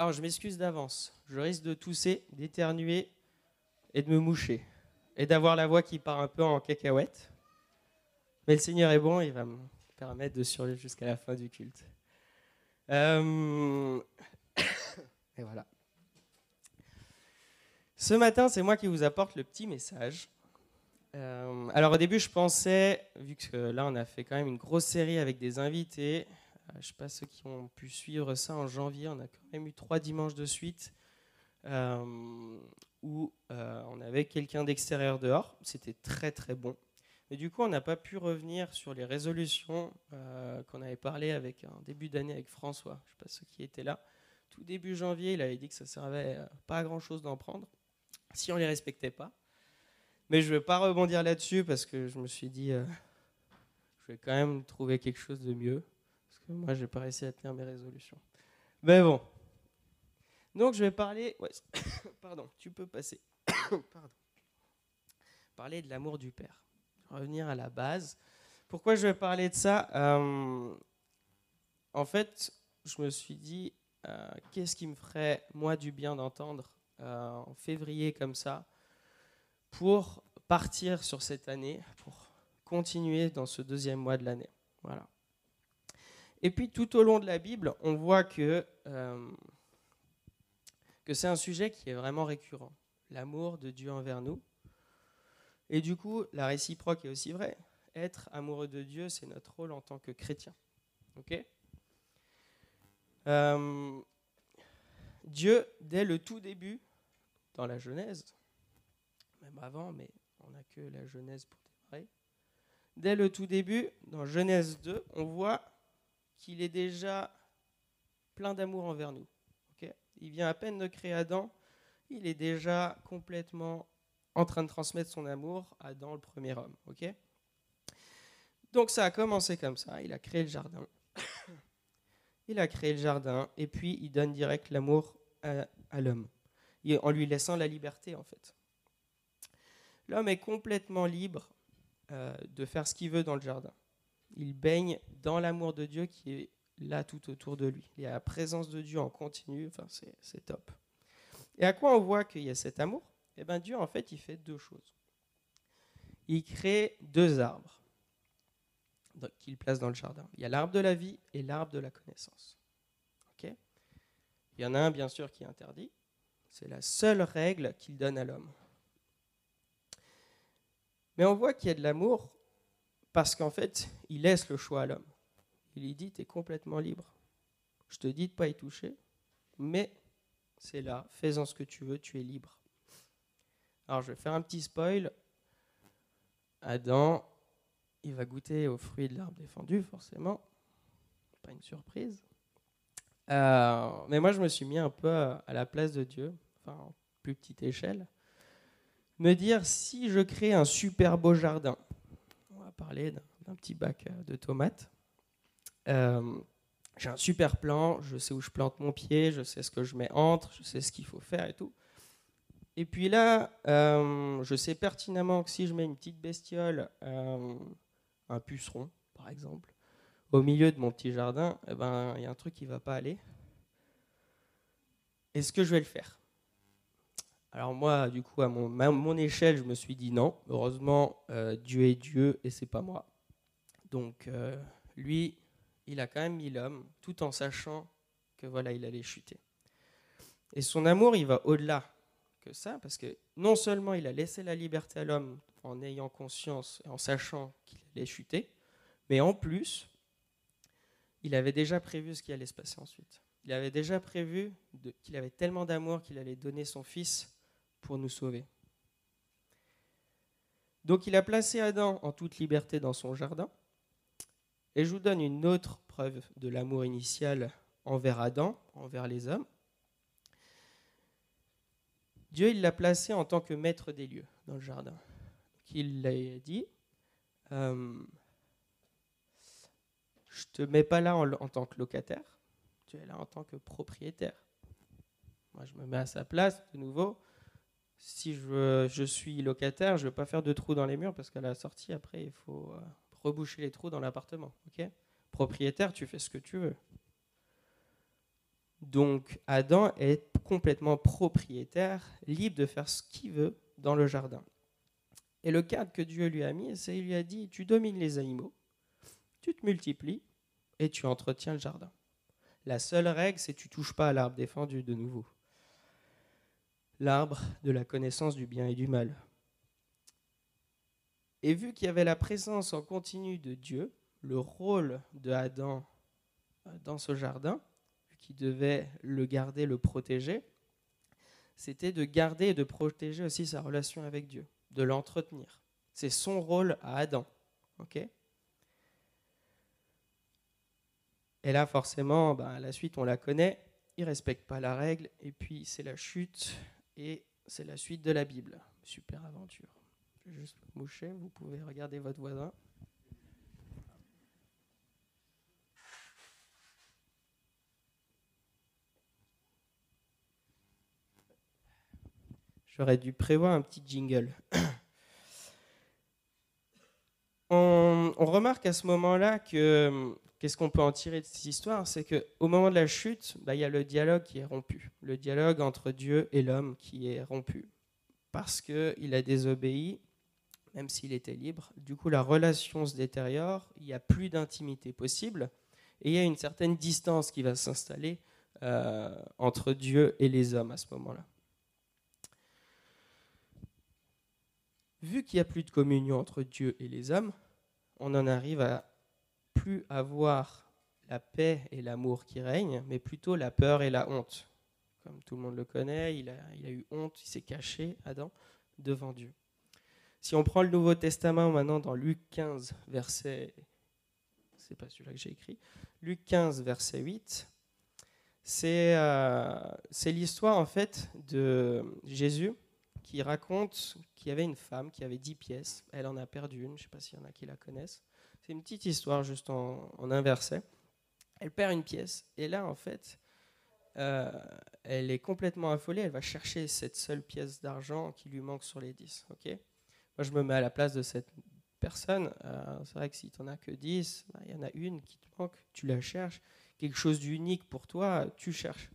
Alors, je m'excuse d'avance. Je risque de tousser, d'éternuer et de me moucher. Et d'avoir la voix qui part un peu en cacahuète. Mais le Seigneur est bon, il va me permettre de survivre jusqu'à la fin du culte. Euh, et voilà. Ce matin, c'est moi qui vous apporte le petit message. Euh, alors au début, je pensais, vu que là, on a fait quand même une grosse série avec des invités, je ne sais pas ceux qui ont pu suivre ça en janvier, on a quand même eu trois dimanches de suite où on avait quelqu'un d'extérieur dehors. C'était très très bon. Mais du coup, on n'a pas pu revenir sur les résolutions euh, qu'on avait parlé avec un début d'année avec François. Je ne sais pas ceux qui étaient là. Tout début janvier, il avait dit que ça servait euh, pas à grand chose d'en prendre si on les respectait pas. Mais je ne vais pas rebondir là-dessus parce que je me suis dit, euh, je vais quand même trouver quelque chose de mieux. Moi, je n'ai pas réussi à tenir mes résolutions. Mais bon. Donc, je vais parler. Pardon, tu peux passer. Pardon. Parler de l'amour du Père revenir à la base. Pourquoi je vais parler de ça euh, En fait, je me suis dit, euh, qu'est-ce qui me ferait, moi, du bien d'entendre euh, en février comme ça, pour partir sur cette année, pour continuer dans ce deuxième mois de l'année. Voilà. Et puis tout au long de la Bible, on voit que, que c'est un sujet qui est vraiment récurrent, l'amour de Dieu envers nous. Et du coup, la réciproque est aussi vraie. Être amoureux de Dieu, c'est notre rôle en tant que chrétien. Euh, Dieu, dès le tout début, dans la Genèse, même avant, mais on n'a que la Genèse pour démarrer, dès le tout début, dans Genèse 2, on voit qu'il est déjà plein d'amour envers nous. Il vient à peine de créer Adam, il est déjà complètement en train de transmettre son amour à Adam, le premier homme. Donc ça a commencé comme ça. Il a créé le jardin. il a créé le jardin et puis il donne direct l'amour à, l'homme, en lui laissant la liberté en fait. L'homme est complètement libre euh, de faire ce qu'il veut dans le jardin. Il baigne dans l'amour de Dieu qui est là tout autour de lui. Il y a la présence de Dieu en continu, enfin c'est top. Et à quoi on voit qu'il y a cet amour? Eh bien Dieu, en fait, il fait deux choses. Il crée deux arbres qu'il place dans le jardin. Il y a l'arbre de la vie et l'arbre de la connaissance. Il y en a un, bien sûr, qui est interdit. C'est la seule règle qu'il donne à l'homme. Mais on voit qu'il y a de l'amour parce qu'en fait, il laisse le choix à l'homme. Il lui dit, tu es complètement libre. Je te dis de ne pas y toucher, mais c'est là, fais-en ce que tu veux, tu es libre. Alors je vais faire un petit spoil. Adam, il va goûter aux fruits de l'arbre défendu, forcément. Pas une surprise. Euh, mais moi, je me suis mis un peu à la place de Dieu, enfin, en plus petite échelle. Me dire, si je crée un super beau jardin, parler d'un petit bac euh, de tomates. Euh, j'ai un super plan, je sais où je plante mon pied, je sais ce que je mets entre, je sais ce qu'il faut faire et tout. Et puis là, euh, je sais pertinemment que si je mets une petite bestiole, un puceron par exemple, au milieu de mon petit jardin, eh ben, il y a un truc qui ne va pas aller. Est-ce que je vais le faire Alors moi, du coup, à mon, échelle, je me suis dit non. Heureusement, euh, Dieu est Dieu et c'est pas moi. Donc lui, il a quand même mis l'homme, tout en sachant que voilà, il allait chuter. Et son amour, il va au-delà que ça, parce que non seulement il a laissé la liberté à l'homme en ayant conscience et en sachant qu'il allait chuter, mais en plus, il avait déjà prévu ce qui allait se passer ensuite. Il avait déjà prévu qu'il avait tellement d'amour qu'il allait donner son fils pour nous sauver. Donc il a placé Adam en toute liberté dans son jardin. Et je vous donne une autre preuve de l'amour initial envers Adam, envers les hommes. Dieu, il l'a placé en tant que maître des lieux dans le jardin. il l'a dit, euh, je ne te mets pas là en, tant que locataire, tu es là en tant que propriétaire. Moi, je me mets à sa place, de nouveau. Si je, suis locataire, je ne vais pas faire de trous dans les murs parce qu'à la sortie, après, il faut euh, reboucher les trous dans l'appartement. ok? Propriétaire, tu fais ce que tu veux. Donc Adam est complètement propriétaire, libre de faire ce qu'il veut dans le jardin. Et le cadre que Dieu lui a mis, c'est il lui a dit, tu domines les animaux, tu te multiplies et tu entretiens le jardin. La seule règle, c'est tu touches pas à l'arbre défendu de nouveau. L'arbre de la connaissance du bien et du mal. Et vu qu'il y avait la présence en continu de Dieu, le rôle de Adam euh, dans ce jardin, qui devait le garder, le protéger, c'était de garder et de protéger aussi sa relation avec Dieu, de l'entretenir. C'est son rôle à Adam. et là, forcément, ben, la suite, on la connaît. Il ne respecte pas la règle. Et puis, c'est la chute. Et c'est la suite de la Bible. Super aventure. Je vais juste moucher. Vous pouvez regarder votre voisin. J'aurais dû prévoir un petit jingle. on, remarque à ce moment-là que qu'est-ce qu'on peut en tirer de cette histoire C'est qu'au moment de la chute, bah, il y a le dialogue qui est rompu. Le dialogue entre Dieu et l'homme qui est rompu. Parce qu'il a désobéi, même s'il était libre. Du coup, la relation se détériore, il n'y a plus d'intimité possible, et il y a une certaine distance qui va s'installer euh, entre Dieu et les hommes à ce moment-là. vu qu'il n'y a plus de communion entre Dieu et les hommes, on en arrive à plus avoir la paix et l'amour qui règnent, mais plutôt la peur et la honte. Comme tout le monde le connaît, il a, eu honte, il s'est caché, Adam, devant Dieu. Si on prend le Nouveau Testament maintenant dans Luc 15, verset. C'est pas celui-là que j'ai écrit. Luc 15, verset 8. Euh, c'est l'histoire en fait de Jésus qui raconte qu'il y avait une femme qui avait 10 pièces. Elle en a perdu une, je ne sais pas s'il y en a qui la connaissent. C'est une petite histoire juste en, en, un verset. Elle perd une pièce et là, en fait, euh, elle est complètement affolée. Elle va chercher cette seule pièce d'argent qui lui manque sur les 10. ok? Moi, je me mets à la place de cette personne. Euh, c'est vrai que si tu n'en as que 10, bah, il y en a une qui te manque, tu la cherches. Quelque chose d'unique pour toi, tu cherches.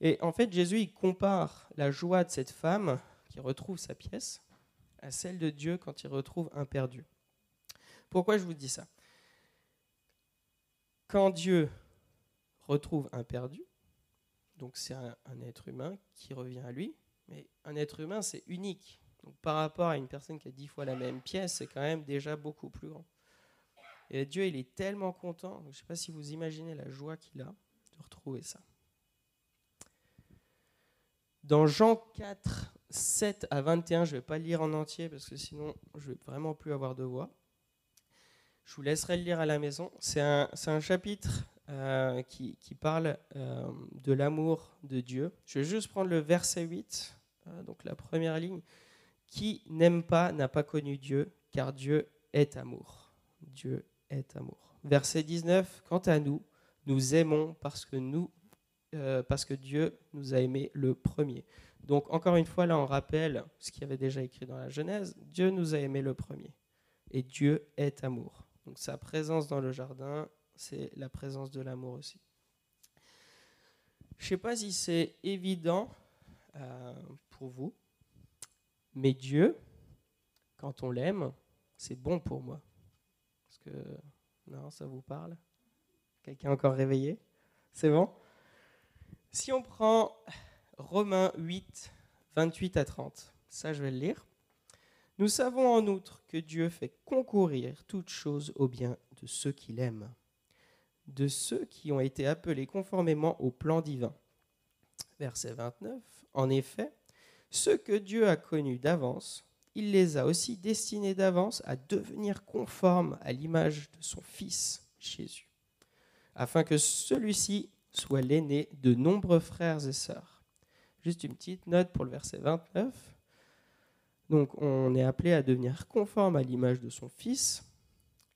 Et en fait, Jésus, il compare la joie de cette femme retrouve sa pièce à celle de Dieu quand il retrouve un perdu. Pourquoi je vous dis ça? Quand Dieu retrouve un perdu, donc c'est un, être humain qui revient à lui, mais un être humain c'est unique. Par rapport à une personne qui a dix fois la même pièce, c'est quand même déjà beaucoup plus grand. Et Dieu, il est tellement content, je ne sais pas si vous imaginez la joie qu'il a de retrouver ça. Dans Jean 4, 7 à 21, je ne vais pas lire en entier parce que sinon je ne vais vraiment plus avoir de voix. Je vous laisserai le lire à la maison. C'est un, chapitre euh, qui, parle euh, de l'amour de Dieu. Je vais juste prendre le verset 8, euh, donc la première ligne. Qui n'aime pas n'a pas connu Dieu, car Dieu est amour. Dieu est amour. Verset 19, quant à nous, nous aimons parce que, parce que Dieu nous a aimés le premier. Donc encore une fois, là on rappelle ce qu'il y avait déjà écrit dans la Genèse, Dieu nous a aimés le premier. Et Dieu est amour. Donc sa présence dans le jardin, c'est la présence de l'amour aussi. Je ne sais pas si c'est évident euh, pour vous, mais Dieu, quand on l'aime, c'est bon pour moi. Parce que, non, ça vous parle? Quelqu'un encore réveillé? C'est bon? Si on prend Romains 8, 28 à 30. Ça, je vais le lire. Nous savons en outre que Dieu fait concourir toutes choses au bien de ceux qu'il aime, de ceux qui ont été appelés conformément au plan divin. Verset 29. En effet, ceux que Dieu a connus d'avance, il les a aussi destinés d'avance à devenir conformes à l'image de son Fils Jésus, afin que celui-ci soit l'aîné de nombreux frères et sœurs. Juste une petite note pour le verset 29. Donc on est appelé à devenir conforme à l'image de son Fils,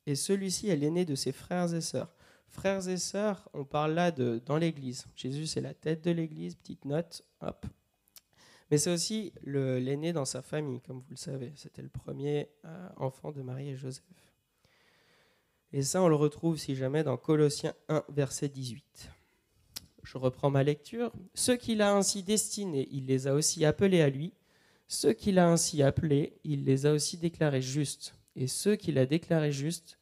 et celui-ci est l'aîné de ses frères et sœurs. Frères et sœurs, on parle là de dans l'Église. Jésus c'est la tête de l'Église, petite note, hop. Mais c'est aussi l'aîné dans sa famille, comme vous le savez. C'était le premier euh, enfant de Marie et Joseph. Et ça, on le retrouve si jamais dans Colossiens 1, verset 18. Je reprends ma lecture. Ceux qu'il a ainsi destinés, il les a aussi appelés à lui. Ceux qu'il a ainsi appelés, il les a aussi déclarés justes. Et ceux qu'il a déclarés justes,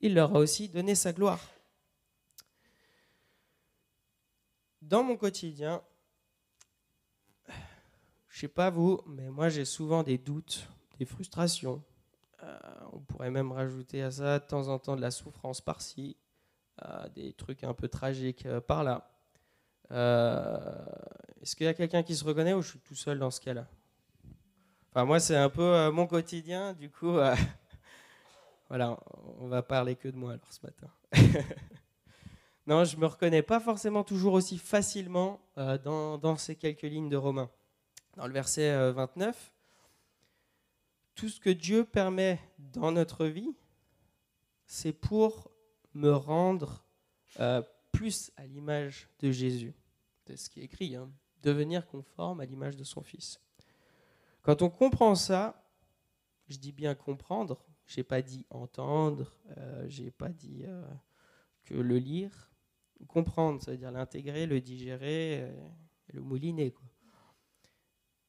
il leur a aussi donné sa gloire. Dans mon quotidien, je sais pas vous, mais moi j'ai souvent des doutes, des frustrations. Euh, on pourrait même rajouter à ça de temps en temps de la souffrance par-ci, euh, des trucs un peu tragiques euh, par-là. Est-ce qu'il y a quelqu'un qui se reconnaît ou je suis tout seul dans ce cas-là? Enfin, moi, c'est un peu mon quotidien, du coup, voilà, on va parler que de moi alors ce matin. non, je me reconnais pas forcément toujours aussi facilement dans, dans, ces quelques lignes de Romains. Dans le verset 29, tout ce que Dieu permet dans notre vie, c'est pour me rendre euh, plus à l'image de Jésus. C'est ce qui est écrit, hein. devenir conforme à l'image de son Fils. Quand on comprend ça, je dis bien comprendre, j'ai pas dit entendre, euh, j'ai pas dit euh, que le lire. Comprendre, ça veut dire l'intégrer, le digérer, euh, le mouliner.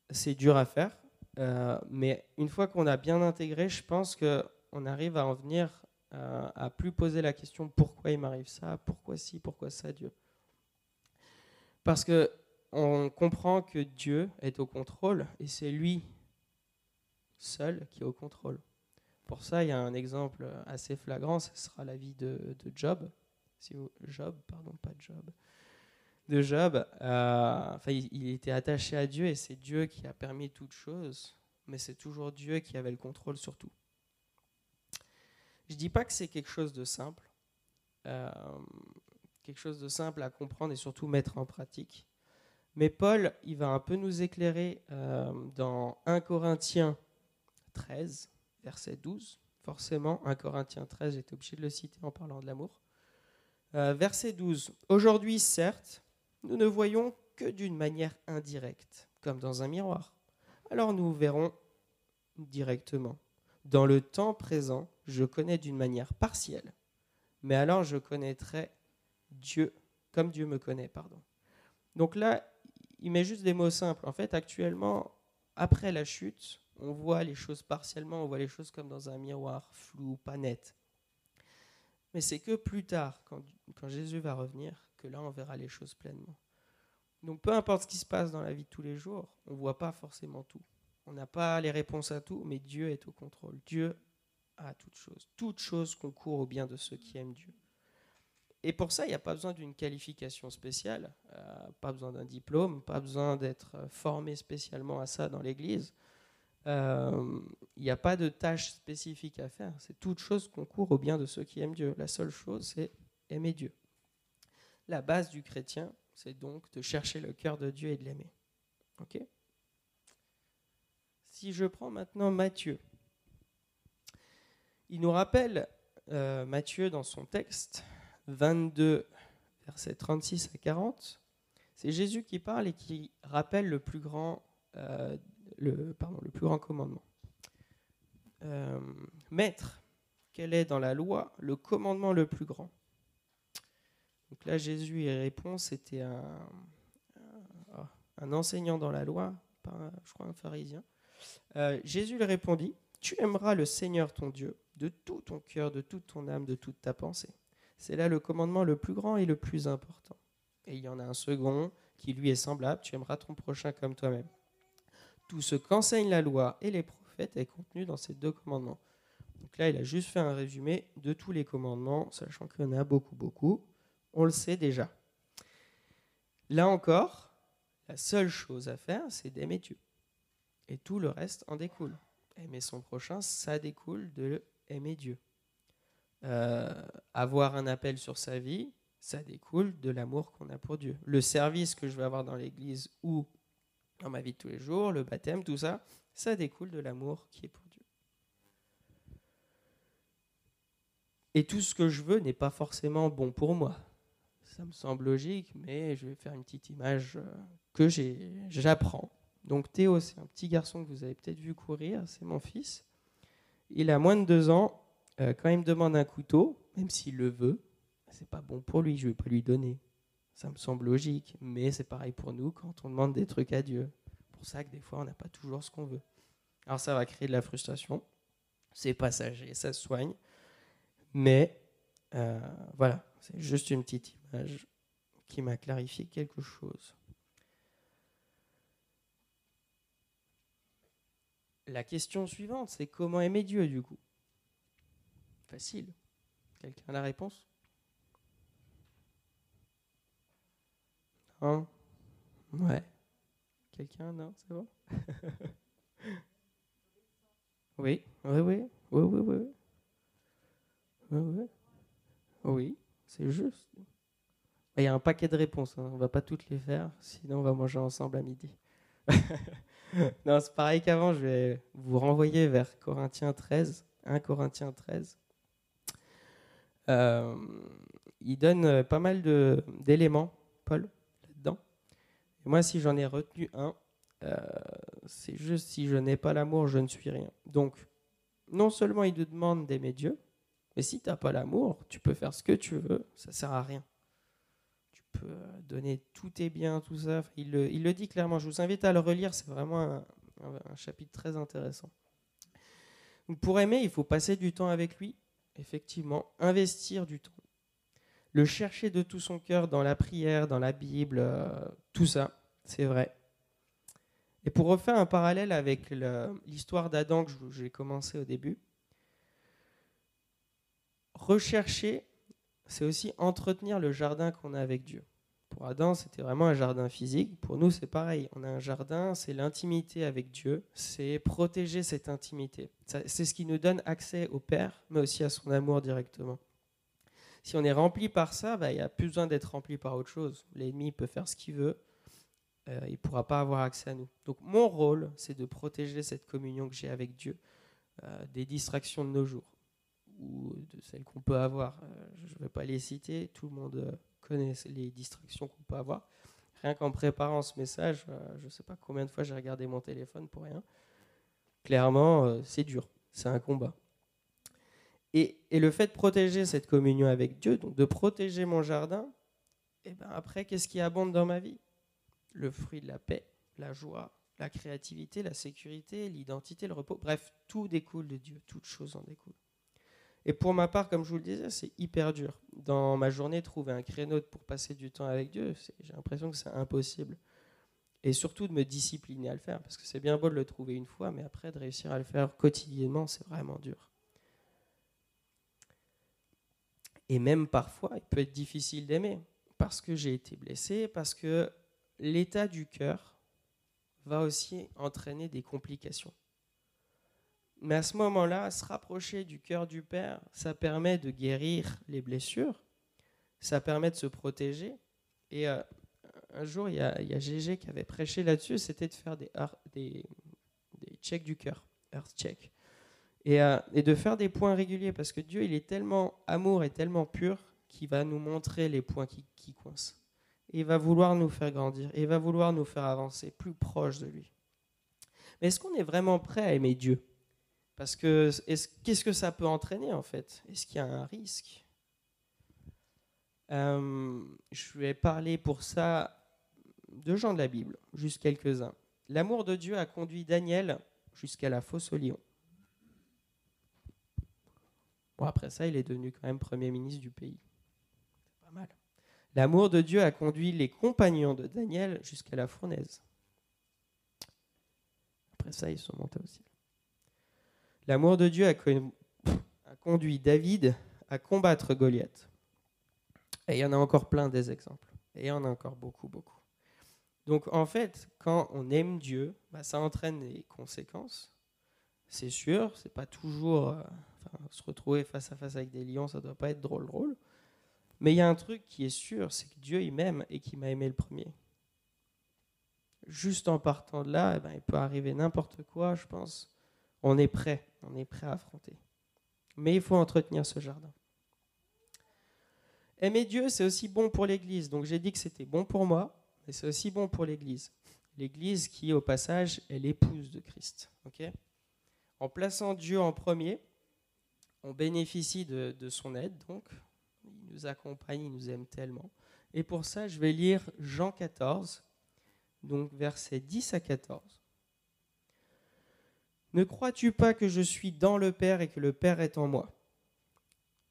C'est dur à faire, euh, mais une fois qu'on a bien intégré, je pense qu'on arrive à en venir à plus poser la question pourquoi il m'arrive ça, pourquoi ci, pourquoi ça, Dieu. Parce que on comprend que Dieu est au contrôle et c'est lui seul qui est au contrôle. Pour ça, il y a un exemple assez flagrant, ce sera la vie de, Job. Si Job, pardon, pas Job de Job, euh, enfin, il, était attaché à Dieu et c'est Dieu qui a permis toute chose, mais c'est toujours Dieu qui avait le contrôle sur tout. Je dis pas que c'est quelque chose de simple, euh, quelque chose de simple à comprendre et surtout mettre en pratique. Mais Paul, il va un peu nous éclairer euh, dans 1 Corinthiens 13, verset 12. Forcément, 1 Corinthiens 13, j'étais obligé de le citer en parlant de l'amour. verset 12. Aujourd'hui, certes, nous ne voyons que d'une manière indirecte, comme dans un miroir. Alors nous verrons directement. Dans le temps présent, je connais d'une manière partielle, mais alors je connaîtrai Dieu comme Dieu me connaît, pardon. Donc là, il met juste des mots simples. En fait, actuellement, après la chute, on voit les choses partiellement, on voit les choses comme dans un miroir, flou, pas net. Mais c'est que plus tard, quand, Jésus va revenir, que là, on verra les choses pleinement. Donc peu importe ce qui se passe dans la vie de tous les jours, on ne voit pas forcément tout. On n'a pas les réponses à tout, mais Dieu est au contrôle. Dieu a toutes choses. Toutes choses concourent au bien de ceux qui aiment Dieu. Et pour ça, il n'y a pas besoin d'une qualification spéciale, euh, pas besoin d'un diplôme, pas besoin d'être formé spécialement à ça dans l'Église. Euh, il n'y a pas de tâche spécifique à faire. C'est toute chose concourt au bien de ceux qui aiment Dieu. La seule chose, c'est aimer Dieu. La base du chrétien, c'est donc de chercher le cœur de Dieu et de l'aimer. Ok? Si je prends maintenant Matthieu, il nous rappelle, euh, Matthieu, dans son texte, 22, versets 36 à 40, c'est Jésus qui parle et qui rappelle le plus grand, euh, le, pardon, le plus grand commandement. Euh, Maître, quel est dans la loi le commandement le plus grand? Donc là, Jésus répond, c'était un, un, enseignant dans la loi, pas, je crois un pharisien. Euh, Jésus lui répondit, tu aimeras le Seigneur ton Dieu de tout ton cœur, de toute ton âme, de toute ta pensée. C'est là le commandement le plus grand et le plus important. Et il y en a un second qui lui est semblable, tu aimeras ton prochain comme toi-même. Tout ce qu'enseigne la loi et les prophètes est contenu dans ces deux commandements. Donc là, il a juste fait un résumé de tous les commandements, sachant qu'il y en a beaucoup, beaucoup on le sait déjà. Là encore, la seule chose à faire, c'est d'aimer Dieu. Et tout le reste en découle. Aimer son prochain, ça découle de aimer Dieu. Euh, avoir un appel sur sa vie, ça découle de l'amour qu'on a pour Dieu. Le service que je vais avoir dans l'église ou dans ma vie de tous les jours, le baptême, tout ça, ça découle de l'amour qui est pour Dieu. Et tout ce que je veux n'est pas forcément bon pour moi ça me semble logique, mais je vais faire une petite image euh, que j'apprends. Donc Théo, c'est un petit garçon que vous avez peut-être vu courir, c'est mon fils. Il a moins de deux ans. Euh, quand il me demande un couteau, même s'il le veut, c'est pas bon pour lui, je vais pas lui donner. Ça me semble logique, mais c'est pareil pour nous quand on demande des trucs à Dieu. Pour ça que des fois, on n'a pas toujours ce qu'on veut. Alors ça va créer de la frustration, c'est passager, ça se soigne, mais euh, voilà, c'est juste une petite image qui m'a clarifié quelque chose. La question suivante, c'est comment aimer Dieu du coup? Facile. Quelqu'un a la réponse? Non Ouais. Quelqu'un? Non, c'est bon Oui, oui, oui, oui, oui, oui. Oui, oui. Oui, c'est juste. Il y a un paquet de réponses, hein. on ne va pas toutes les faire, sinon on va manger ensemble à midi. non, c'est pareil qu'avant, je vais vous renvoyer vers Corinthiens 13, 1 Corinthiens 13. Euh, il donne pas mal d'éléments, Paul, là-dedans. Moi, si j'en ai retenu un, euh, c'est juste si je n'ai pas l'amour, je ne suis rien. Donc, non seulement il te demande d'aimer Dieu, mais si tu n'as pas l'amour, tu peux faire ce que tu veux, ça ne sert à rien. Tu peux donner tous tes biens, tout ça. Il le, il le dit clairement. Je vous invite à le relire, c'est vraiment un, un, chapitre très intéressant. pour aimer, il faut passer du temps avec lui, effectivement, investir du temps. Le chercher de tout son cœur dans la prière, dans la Bible, euh, tout ça, c'est vrai. Et pour refaire un parallèle avec l'histoire d'Adam que j'ai commencé au début, rechercher, c'est aussi entretenir le jardin qu'on a avec Dieu. Pour Adam, c'était vraiment un jardin physique. Pour nous, c'est pareil. On a un jardin, c'est l'intimité avec Dieu, c'est protéger cette intimité. C'est ce qui nous donne accès au Père, mais aussi à son amour directement. Si on est rempli par ça, bah, il n'y a plus besoin d'être rempli par autre chose. L'ennemi peut faire ce qu'il veut, euh, il ne pourra pas avoir accès à nous. Donc mon rôle, c'est de protéger cette communion que j'ai avec Dieu euh, des distractions de nos jours ou de celles qu'on peut avoir. Euh, je ne vais pas les citer, tout le monde les distractions qu'on peut avoir. Rien qu'en préparant ce message, je ne sais pas combien de fois j'ai regardé mon téléphone pour rien. Clairement, c'est dur, c'est un combat. Et, et, le fait de protéger cette communion avec Dieu, donc de protéger mon jardin, et eh ben après, qu'est-ce qui abonde dans ma vie? Le fruit de la paix, la joie, la créativité, la sécurité, l'identité, le repos. Bref, tout découle de Dieu, toute chose en découle. Et pour ma part, comme je vous le disais, c'est hyper dur. Dans ma journée, trouver un créneau pour passer du temps avec Dieu, j'ai l'impression que c'est impossible. Et surtout de me discipliner à le faire, parce que c'est bien beau de le trouver une fois, mais après de réussir à le faire quotidiennement, c'est vraiment dur. Et même parfois, il peut être difficile d'aimer, parce que j'ai été blessé, parce que l'état du cœur va aussi entraîner des complications. Mais à ce moment-là, se rapprocher du cœur du Père, ça permet de guérir les blessures, ça permet de se protéger. Et euh, un jour, il y, a, Gégé qui avait prêché là-dessus, c'était de faire des, checks du cœur, earth check. Et, euh, et, de faire des points réguliers, parce que Dieu, il est tellement amour et tellement pur qu'il va nous montrer les points qui, qui coincent il va vouloir nous faire grandir, il va vouloir nous faire avancer plus proche de lui. Mais est-ce qu'on est vraiment prêt à aimer Dieu? Parce que qu'est-ce que ça peut entraîner en fait? Est-ce qu'il y a un risque? Euh, Je vais parler pour ça de gens de la Bible, juste quelques-uns. L'amour de Dieu a conduit Daniel jusqu'à la fosse au lion. Bon, après ça, il est devenu quand même Premier ministre du pays. C'est pas mal. L'amour de Dieu a conduit les compagnons de Daniel jusqu'à la fournaise. Après ça, ils sont montés au ciel. L'amour de Dieu a, conduit David à combattre Goliath. Et il y en a encore plein des exemples. Et il y en a encore beaucoup, beaucoup. Donc en fait, quand on aime Dieu, bah, ça entraîne des conséquences. C'est sûr, c'est pas toujours. Euh, se retrouver face à face avec des lions, ça doit pas être drôle, drôle. Mais il y a un truc qui est sûr, c'est que Dieu, il m'aime et qu'il m'a aimé le premier. Juste en partant de là, eh ben, il peut arriver n'importe quoi, je pense. On est prêt, on est prêt à affronter. Mais il faut entretenir ce jardin. Aimer Dieu, c'est aussi bon pour l'Église. Donc j'ai dit que c'était bon pour moi, mais c'est aussi bon pour l'Église. L'Église qui, au passage, est l'épouse de Christ. en plaçant Dieu en premier, on bénéficie de, son aide, donc, nous accompagne, il nous aime tellement. Et pour ça, je vais lire Jean 14, donc versets 10 à 14. Ne crois-tu pas que je suis dans le Père et que le Père est en moi?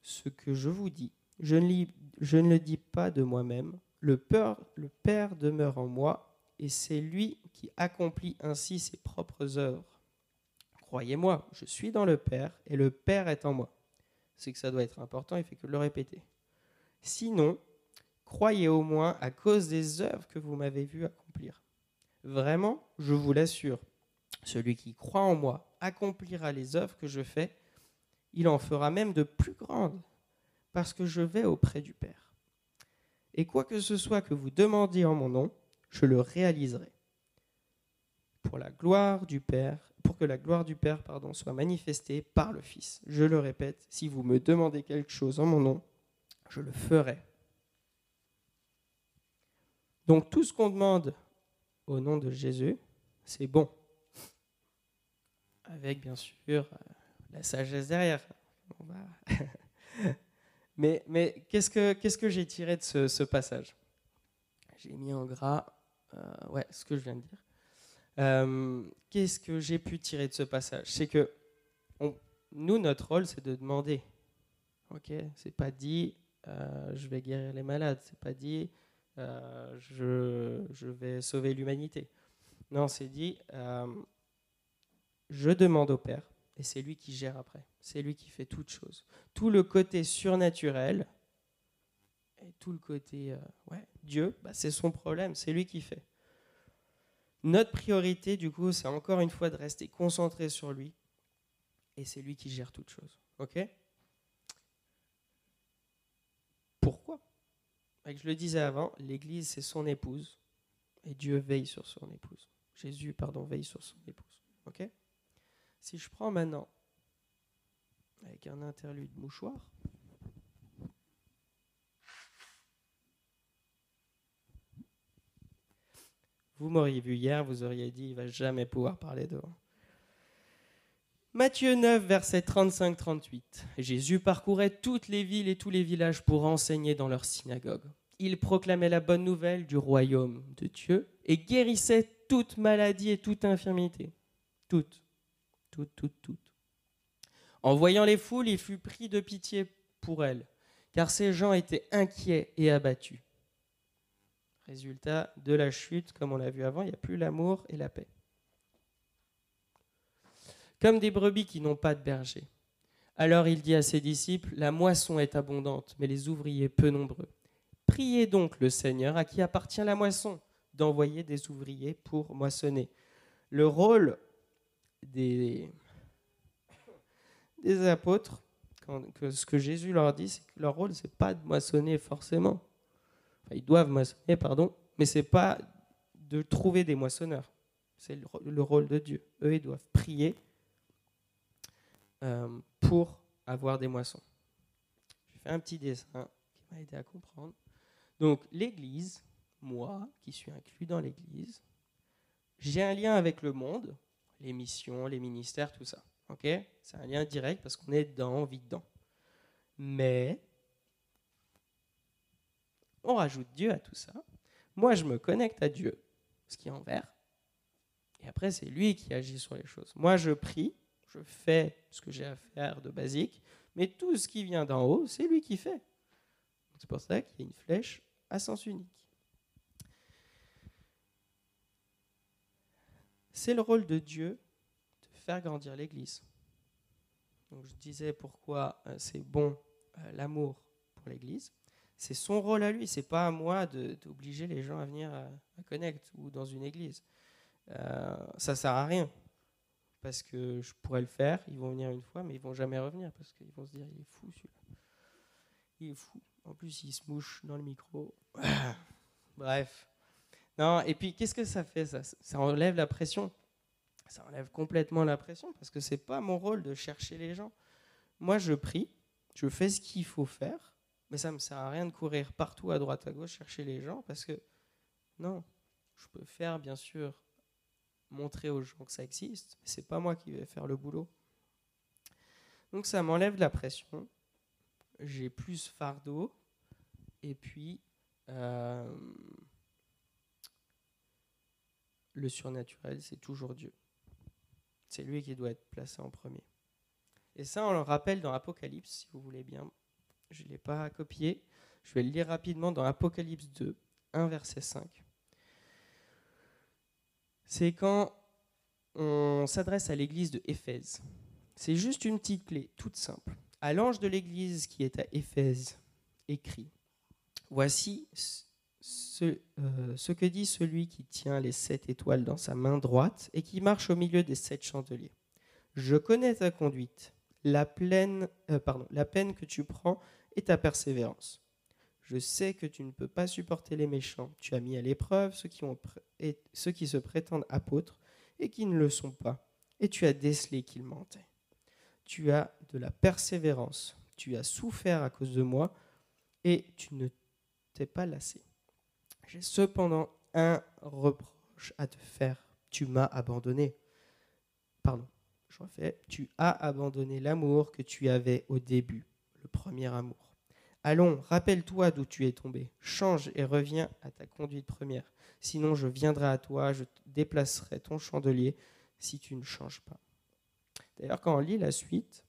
Ce que je vous dis, je ne, le dis pas de moi-même. Le Père, le Père demeure en moi et c'est lui qui accomplit ainsi ses propres œuvres. Croyez-moi, je suis dans le Père et le Père est en moi. C'est que ça doit être important, il fait que le répéter. Sinon, croyez au moins à cause des œuvres que vous m'avez vu accomplir. Vraiment, je vous l'assure, celui qui croit en moi accomplira les œuvres que je fais, il en fera même de plus grandes, parce que je vais auprès du Père. Et quoi que ce soit que vous demandiez en mon nom, je le réaliserai. Pour la gloire du Père, pour que la gloire du Père soit manifestée par le Fils. Je le répète, si vous me demandez quelque chose en mon nom, je le ferai. Donc tout ce qu'on demande au nom de Jésus, c'est bon. Avec bien sûr euh, la sagesse derrière. mais, mais qu'est-ce que, qu'est-ce que j'ai tiré de ce, passage? J'ai mis en gras euh, ouais, ce que je viens de dire. Euh, qu'est-ce que j'ai pu tirer de ce passage? C'est que nous, notre rôle, c'est de demander. Ok, c'est pas dit je vais guérir les malades, c'est pas dit je, je, vais sauver l'humanité. Non, c'est dit je demande au Père et c'est lui qui gère après. C'est lui qui fait toutes choses. Tout le côté surnaturel et tout le côté euh, Dieu, bah, c'est son problème, c'est lui qui fait. Notre priorité, du coup, c'est encore une fois de rester concentré sur lui et c'est lui qui gère toutes choses. Ok? Pourquoi? Je le disais avant, l'Église, c'est son épouse et Dieu veille sur son épouse. Jésus, pardon, veille sur son épouse. Si je prends maintenant, avec un interlude mouchoir, vous m'auriez vu hier, vous auriez dit, il va jamais pouvoir parler devant. Matthieu 9, verset 35-38. Jésus parcourait toutes les villes et tous les villages pour enseigner dans leurs synagogues. Il proclamait la bonne nouvelle du royaume de Dieu et guérissait toute maladie et toute infirmité. Toutes toutes, toutes, toutes. En voyant les foules, il fut pris de pitié pour elles, car ces gens étaient inquiets et abattus. Résultat de la chute, comme on l'a vu avant, il n'y a plus l'amour et la paix. Comme des brebis qui n'ont pas de berger. Alors il dit à ses disciples, La moisson est abondante, mais les ouvriers peu nombreux. Priez donc le Seigneur à qui appartient la moisson d'envoyer des ouvriers pour moissonner. Le rôle des, des apôtres, que ce que Jésus leur dit, c'est que leur rôle, c'est pas de moissonner forcément. ils doivent moissonner, pardon, mais c'est pas de trouver des moissonneurs. C'est le, rôle de Dieu. Eux, ils doivent prier euh, pour avoir des moissons. Je fais un petit dessin qui m'a aidé à comprendre. Donc, l'Église, moi, qui suis inclus dans l'Église, j'ai un lien avec le monde, les missions, les ministères, tout ça. Ok? C'est un lien direct parce qu'on est dedans, on vit dedans. Mais on rajoute Dieu à tout ça. Moi, je me connecte à Dieu, ce qui est en vert. Et après, c'est lui qui agit sur les choses. Moi, je prie, je fais ce que j'ai à faire de basique, mais tout ce qui vient d'en haut, c'est lui qui fait. C'est pour ça qu'il y a une flèche à sens unique. C'est le rôle de Dieu de faire grandir l'Église. Donc je disais pourquoi euh, c'est bon euh, l'amour pour l'Église. C'est son rôle à lui, c'est pas à moi d'obliger les gens à venir à, Connect ou dans une église. Euh, ça sert à rien parce que je pourrais le faire, ils vont venir une fois, mais ils vont jamais revenir parce qu'ils vont se dire il est fou celui-là. Il est fou. En plus, il se mouche dans le micro. Bref. Non, et puis qu'est-ce que ça fait ça? Ça enlève la pression. Ça enlève complètement la pression parce que c'est pas mon rôle de chercher les gens. Moi, je prie, je fais ce qu'il faut faire, mais ça me sert à rien de courir partout à droite à gauche chercher les gens parce que non, je peux faire bien sûr montrer aux gens que ça existe, mais c'est pas moi qui vais faire le boulot. Donc ça m'enlève la pression. J'ai plus fardeau et puis euh, le surnaturel, c'est toujours Dieu. C'est lui qui doit être placé en premier. Et ça, on le rappelle dans Apocalypse, si vous voulez bien. Je ne l'ai pas copié. Je vais le lire rapidement dans Apocalypse 2, 1 verset 5. C'est quand on s'adresse à l'église de Éphèse. C'est juste une petite clé, toute simple. À l'ange de l'église qui est à Éphèse, écrit Voici ce, euh, ce, que dit celui qui tient les sept étoiles dans sa main droite et qui marche au milieu des sept chandeliers. Je connais ta conduite, la, euh, peine que tu prends et ta persévérance. Je sais que tu ne peux pas supporter les méchants. Tu as mis à l'épreuve ceux qui se prétendent apôtres et qui ne le sont pas. Et tu as décelé qu'ils mentaient. Tu as de la persévérance. Tu as souffert à cause de moi et tu ne t'es pas lassé. J'ai cependant un reproche à te faire. Tu m'as abandonné. Pardon, je refais. Tu as abandonné l'amour que tu avais au début, le premier amour. Allons, rappelle-toi d'où tu es tombé. Change et reviens à ta conduite première. Sinon, je viendrai à toi, je déplacerai ton chandelier si tu ne changes pas. D'ailleurs, quand on lit la suite,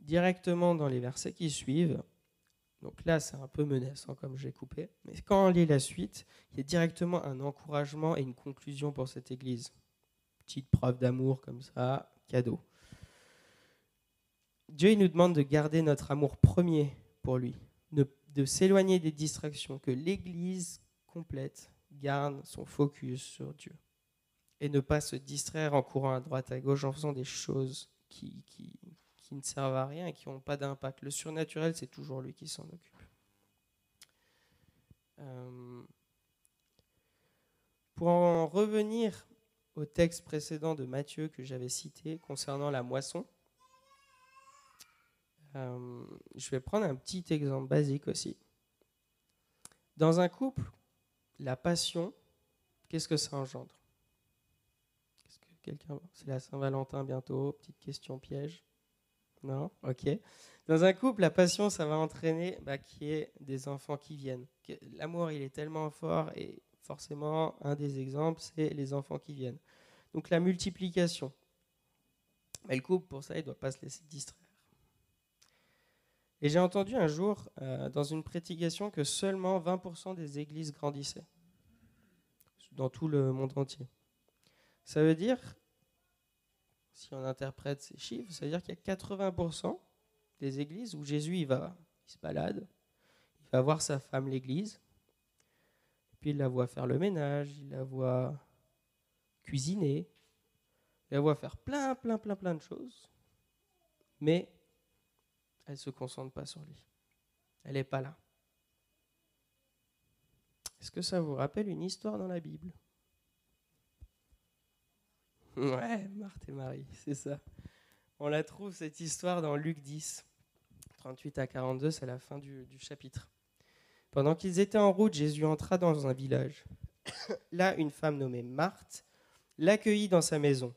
directement dans les versets qui suivent, donc là c'est un peu menaçant comme j'ai coupé, mais quand on lit la suite, il y a directement un encouragement et une conclusion pour cette Église. Petite preuve d'amour comme ça, cadeau. Dieu il nous demande de garder notre amour premier pour lui, de, s'éloigner des distractions, que l'Église complète garde son focus sur Dieu et ne pas se distraire en courant à droite à gauche en faisant des choses qui, qui ne servent à rien et qui n'ont pas d'impact. Le surnaturel, c'est toujours lui qui s'en occupe. Euh, pour en revenir au texte précédent de Matthieu que j'avais cité concernant la moisson, euh, je vais prendre un petit exemple basique aussi. Dans un couple, la passion, qu'est-ce que ça engendre? Quelqu'un C'est la Saint-Valentin bientôt, petite question piège. Non? Ok. Dans un couple, la passion, ça va entraîner bah, qu'il y ait des enfants qui viennent. L'amour, il est tellement fort et forcément, un des exemples, c'est les enfants qui viennent. Donc la multiplication. Mais le couple, pour ça, il ne doit pas se laisser distraire. Et j'ai entendu un jour euh, dans une prédication que seulement 20% des églises grandissaient dans tout le monde entier. Ça veut dire, si on interprète ces chiffres, ça veut dire qu'il y a 80% des églises où Jésus va, il se balade, il va voir sa femme l'église, puis il la voit faire le ménage, il la voit cuisiner, il la voit faire plein, plein, plein, plein de choses, mais elle ne se concentre pas sur lui. Elle n'est pas là. Est-ce que ça vous rappelle une histoire dans la Bible? Ouais, Marthe et Marie, c'est ça. On la trouve, cette histoire, dans Luc 10, 38 à 42, c'est la fin du, chapitre. Pendant qu'ils étaient en route, Jésus entra dans un village. Là, une femme nommée Marthe l'accueillit dans sa maison.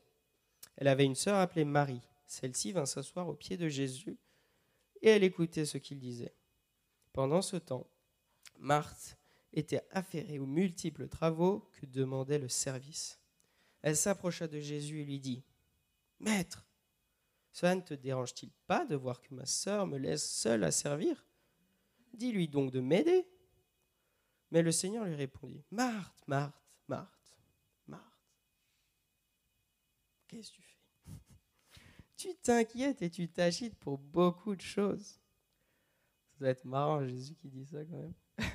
Elle avait une sœur appelée Marie. Celle-ci vint s'asseoir au pied de Jésus et elle écoutait ce qu'il disait. Pendant ce temps, Marthe était affairée aux multiples travaux que demandait le service. Elle s'approcha de Jésus et lui dit Maître, cela ne te dérange-t-il pas de voir que ma sœur me laisse seule à servir? Dis-lui donc de m'aider. Mais le Seigneur lui répondit Marthe, Marthe, Marthe, Marthe, qu'est-ce que tu fais? Tu t'inquiètes et tu t'agites pour beaucoup de choses. Ça doit être marrant, Jésus qui dit ça quand même.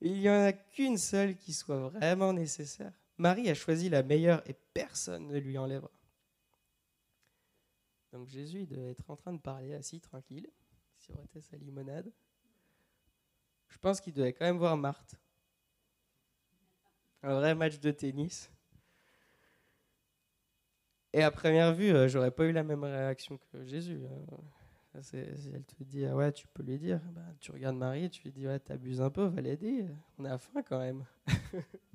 Il n'y en a qu'une seule qui soit vraiment nécessaire. Marie a choisi la meilleure et personne ne lui enlèvera. Donc Jésus il devait être en train de parler assis tranquille, sur sa limonade. Je pense qu'il devait quand même voir Marthe. Un vrai match de tennis. Et à première vue, euh, j'aurais pas eu la même réaction que Jésus. Hein. elle te dit, ah ouais, tu peux lui dire, bah, tu regardes Marie tu lui dis, ouais, t'abuses un peu, va l'aider, on a faim quand même.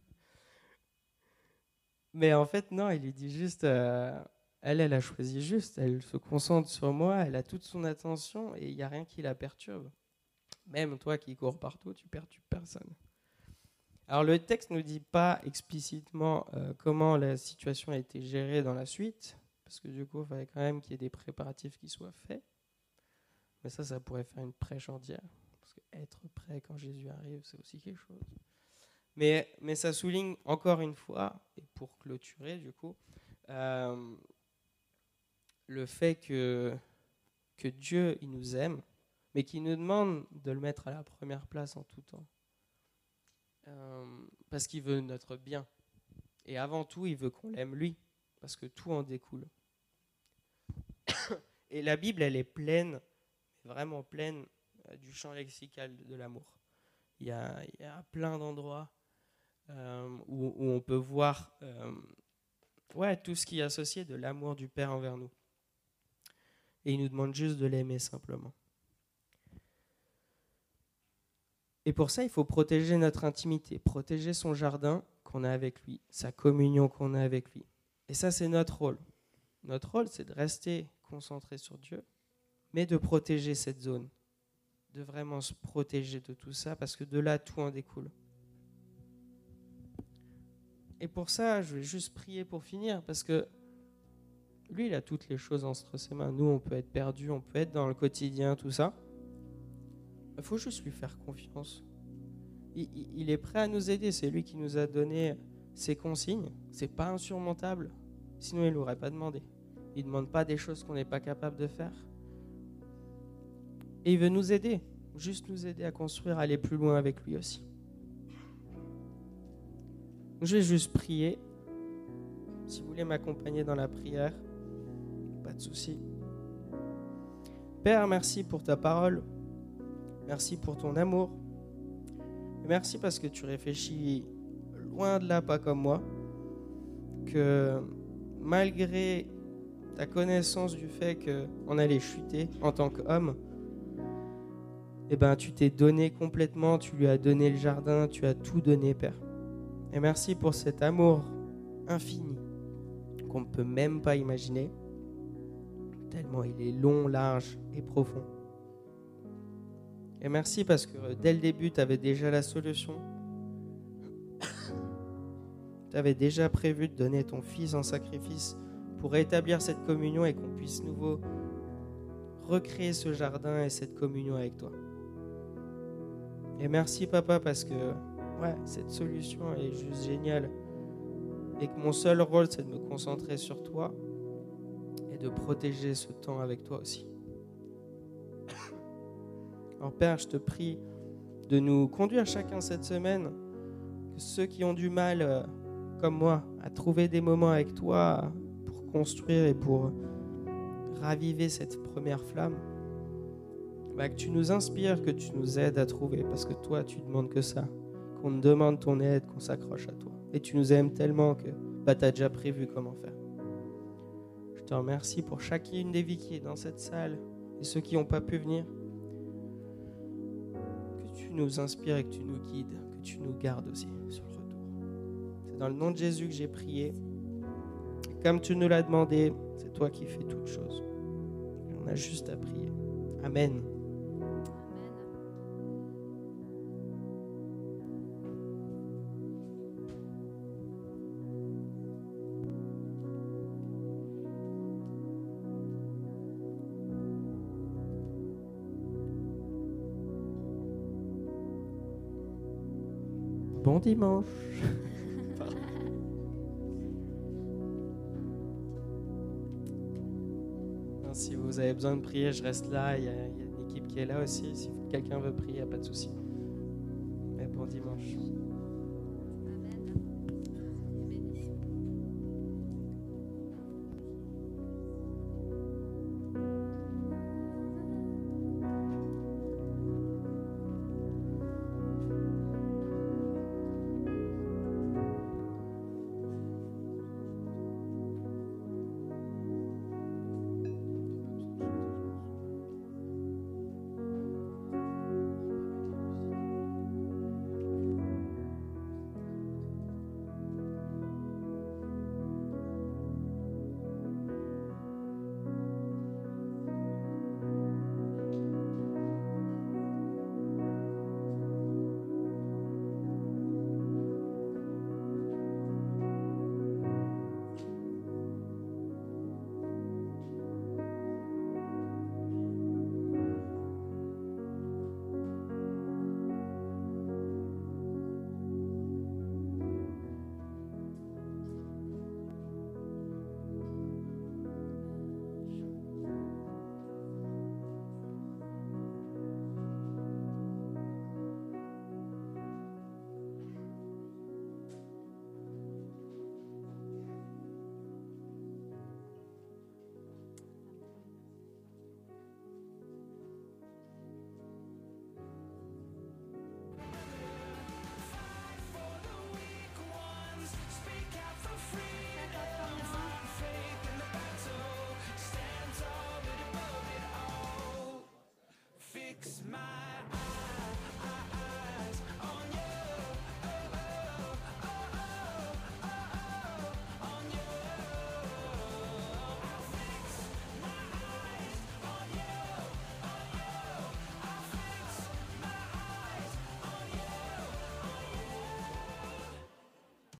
Mais en fait, non, il lui dit juste, euh, elle, elle a choisi juste, elle se concentre sur moi, elle a toute son attention et il n'y a rien qui la perturbe. Même toi qui cours partout, tu perturbes personne. Alors le texte ne dit pas explicitement euh, comment la situation a été gérée dans la suite, parce que du coup, il fallait quand même qu'il y ait des préparatifs qui soient faits. Mais ça, ça pourrait faire une prêche entière. Parce que être prêt quand Jésus arrive, c'est aussi quelque chose. Mais, ça souligne encore une fois, et pour clôturer du coup, euh, le fait que, Dieu, il nous aime, mais qu'il nous demande de le mettre à la première place en tout temps. Euh, parce qu'il veut notre bien. Et avant tout, il veut qu'on l'aime lui, parce que tout en découle. Et la Bible, elle est pleine, vraiment pleine euh, du champ lexical de l'amour. Il y a, plein d'endroits où, où, on peut voir ouais, tout ce qui est associé de l'amour du Père envers nous. Et il nous demande juste de l'aimer simplement. Et pour ça, il faut protéger notre intimité, protéger son jardin qu'on a avec lui, sa communion qu'on a avec lui. Et ça, c'est notre rôle. Notre rôle, c'est de rester concentré sur Dieu, mais de protéger cette zone, de vraiment se protéger de tout ça, parce que de là, tout en découle. Et pour ça, je vais juste prier pour finir, parce que lui, il a toutes les choses entre ses mains. Nous, on peut être perdu, on peut être dans le quotidien, tout ça. Il faut juste lui faire confiance. Il, est prêt à nous aider. C'est lui qui nous a donné ses consignes. C'est pas insurmontable. Sinon, il l'aurait pas demandé. Il ne demande pas des choses qu'on n'est pas capable de faire. Et il veut nous aider. Juste nous aider à construire, à aller plus loin avec lui aussi. Je vais juste prier. Si vous voulez m'accompagner dans la prière, pas de souci. Père, merci pour ta parole. Merci pour ton amour. merci parce que tu réfléchis loin de là, pas comme moi. Que malgré ta connaissance du fait qu'on allait chuter en tant qu'homme, eh ben, tu t'es donné complètement, tu lui as donné le jardin, tu as tout donné, Père. Et merci pour cet amour infini qu'on ne peut même pas imaginer, tellement il est long, large et profond. Et merci parce que dès le début, tu avais déjà la solution. tu avais déjà prévu de donner ton Fils en sacrifice pour rétablir cette communion et qu'on puisse nouveau recréer ce jardin et cette communion avec toi. Et merci papa parce que cette solution est juste géniale. Et que mon seul rôle, c'est de me concentrer sur toi et de protéger ce temps avec toi aussi. Alors Père, je te prie de nous conduire chacun cette semaine, que ceux qui ont du mal, euh, comme moi, à trouver des moments avec toi pour construire et pour raviver cette première flamme, bah, que tu nous inspires, que tu nous aides à trouver, parce que toi, tu demandes que ça, qu'on demande ton aide, qu'on s'accroche à toi. Et tu nous aimes tellement que bah, tu as déjà prévu comment faire. Je te remercie pour chacune des vies qui est dans cette salle et ceux qui n'ont pas pu venir nous inspires et que tu nous guides, que tu nous gardes aussi sur le retour. C'est dans le nom de Jésus que j'ai prié. comme tu nous l'as demandé, c'est toi qui fais toutes choses. on a juste à prier. Amen. Dimanche. si vous avez besoin de prier, je reste là. Il y, a, une équipe qui est là aussi. Si quelqu'un veut prier, pas de souci. Mais bon dimanche.